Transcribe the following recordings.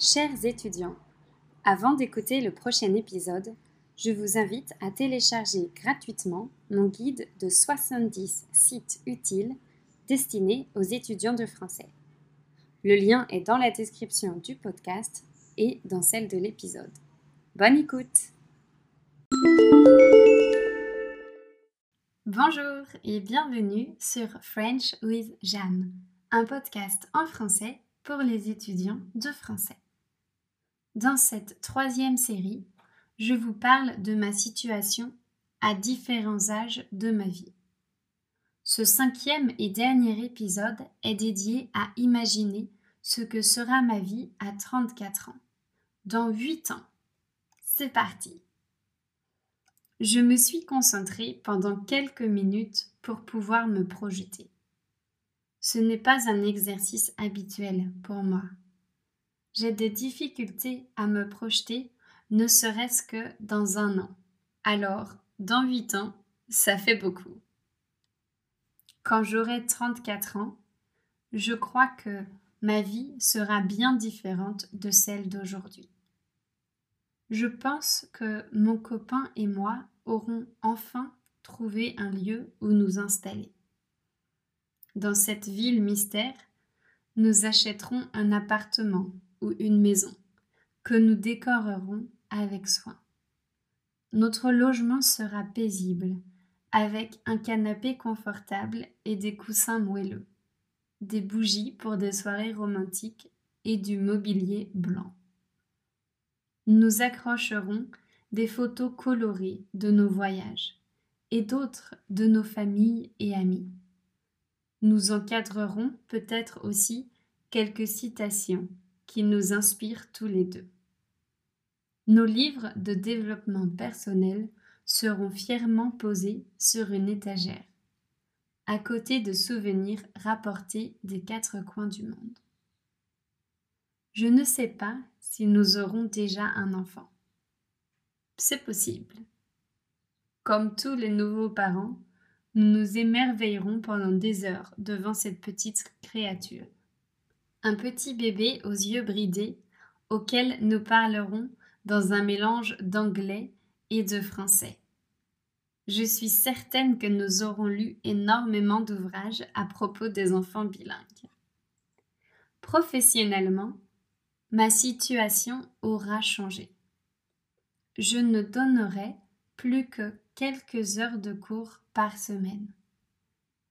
Chers étudiants, avant d'écouter le prochain épisode, je vous invite à télécharger gratuitement mon guide de 70 sites utiles destinés aux étudiants de français. Le lien est dans la description du podcast et dans celle de l'épisode. Bonne écoute Bonjour et bienvenue sur French with Jeanne, un podcast en français pour les étudiants de français. Dans cette troisième série, je vous parle de ma situation à différents âges de ma vie. Ce cinquième et dernier épisode est dédié à imaginer ce que sera ma vie à 34 ans, dans 8 ans. C'est parti. Je me suis concentrée pendant quelques minutes pour pouvoir me projeter. Ce n'est pas un exercice habituel pour moi j'ai des difficultés à me projeter, ne serait-ce que dans un an. Alors, dans huit ans, ça fait beaucoup. Quand j'aurai 34 ans, je crois que ma vie sera bien différente de celle d'aujourd'hui. Je pense que mon copain et moi aurons enfin trouvé un lieu où nous installer. Dans cette ville mystère, nous achèterons un appartement ou une maison que nous décorerons avec soin. Notre logement sera paisible, avec un canapé confortable et des coussins moelleux, des bougies pour des soirées romantiques et du mobilier blanc. Nous accrocherons des photos colorées de nos voyages et d'autres de nos familles et amis. Nous encadrerons peut-être aussi quelques citations qui nous inspire tous les deux. Nos livres de développement personnel seront fièrement posés sur une étagère, à côté de souvenirs rapportés des quatre coins du monde. Je ne sais pas si nous aurons déjà un enfant. C'est possible. Comme tous les nouveaux parents, nous nous émerveillerons pendant des heures devant cette petite créature un petit bébé aux yeux bridés auquel nous parlerons dans un mélange d'anglais et de français. Je suis certaine que nous aurons lu énormément d'ouvrages à propos des enfants bilingues. Professionnellement, ma situation aura changé. Je ne donnerai plus que quelques heures de cours par semaine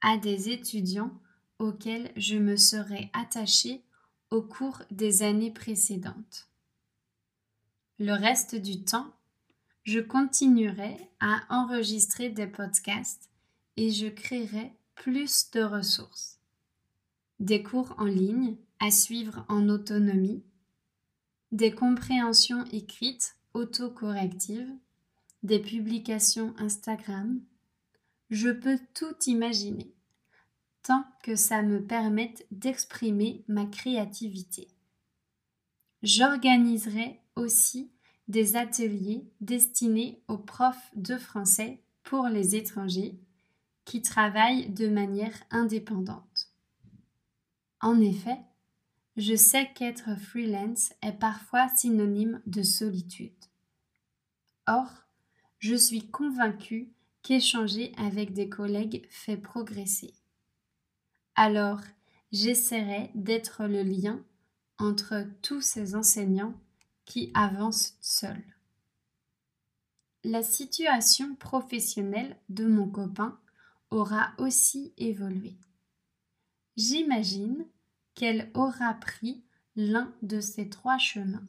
à des étudiants auxquels je me serais attachée au cours des années précédentes. Le reste du temps, je continuerai à enregistrer des podcasts et je créerai plus de ressources. Des cours en ligne à suivre en autonomie, des compréhensions écrites autocorrectives, des publications Instagram. Je peux tout imaginer que ça me permette d'exprimer ma créativité. J'organiserai aussi des ateliers destinés aux profs de français pour les étrangers qui travaillent de manière indépendante. En effet, je sais qu'être freelance est parfois synonyme de solitude. Or, je suis convaincue qu'échanger avec des collègues fait progresser alors j'essaierai d'être le lien entre tous ces enseignants qui avancent seuls. La situation professionnelle de mon copain aura aussi évolué. J'imagine qu'elle aura pris l'un de ces trois chemins.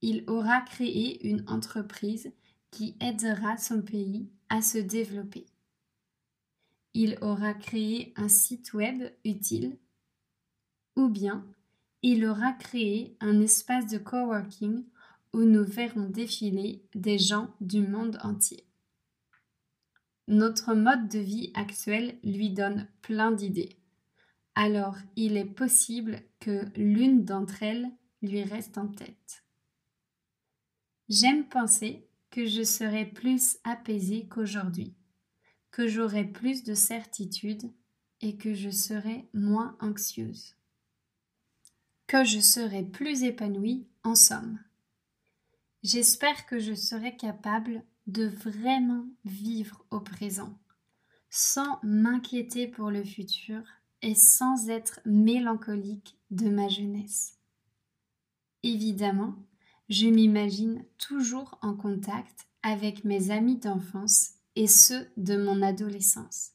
Il aura créé une entreprise qui aidera son pays à se développer il aura créé un site web utile ou bien il aura créé un espace de coworking où nous verrons défiler des gens du monde entier. Notre mode de vie actuel lui donne plein d'idées. Alors il est possible que l'une d'entre elles lui reste en tête. J'aime penser que je serai plus apaisée qu'aujourd'hui que j'aurai plus de certitude et que je serai moins anxieuse. que je serai plus épanouie en somme. J'espère que je serai capable de vraiment vivre au présent, sans m'inquiéter pour le futur et sans être mélancolique de ma jeunesse. Évidemment, je m'imagine toujours en contact avec mes amis d'enfance et ceux de mon adolescence.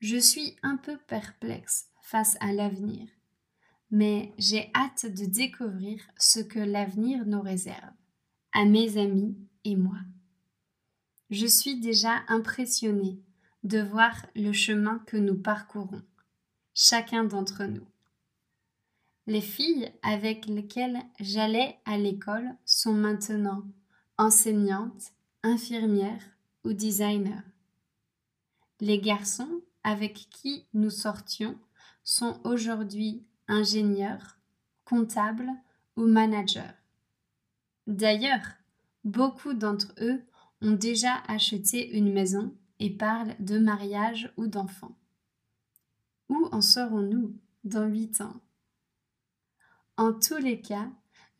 Je suis un peu perplexe face à l'avenir, mais j'ai hâte de découvrir ce que l'avenir nous réserve, à mes amis et moi. Je suis déjà impressionnée de voir le chemin que nous parcourons, chacun d'entre nous. Les filles avec lesquelles j'allais à l'école sont maintenant enseignantes, infirmières ou designers. Les garçons avec qui nous sortions sont aujourd'hui ingénieurs, comptables ou managers. D'ailleurs, beaucoup d'entre eux ont déjà acheté une maison et parlent de mariage ou d'enfants. Où en serons-nous dans huit ans? En tous les cas,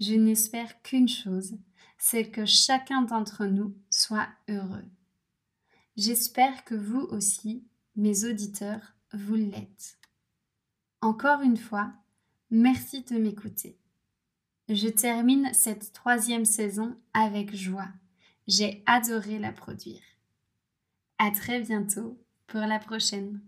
je n'espère qu'une chose, c'est que chacun d'entre nous soit heureux. J'espère que vous aussi, mes auditeurs, vous l'êtes. Encore une fois, merci de m'écouter. Je termine cette troisième saison avec joie. J'ai adoré la produire. À très bientôt pour la prochaine.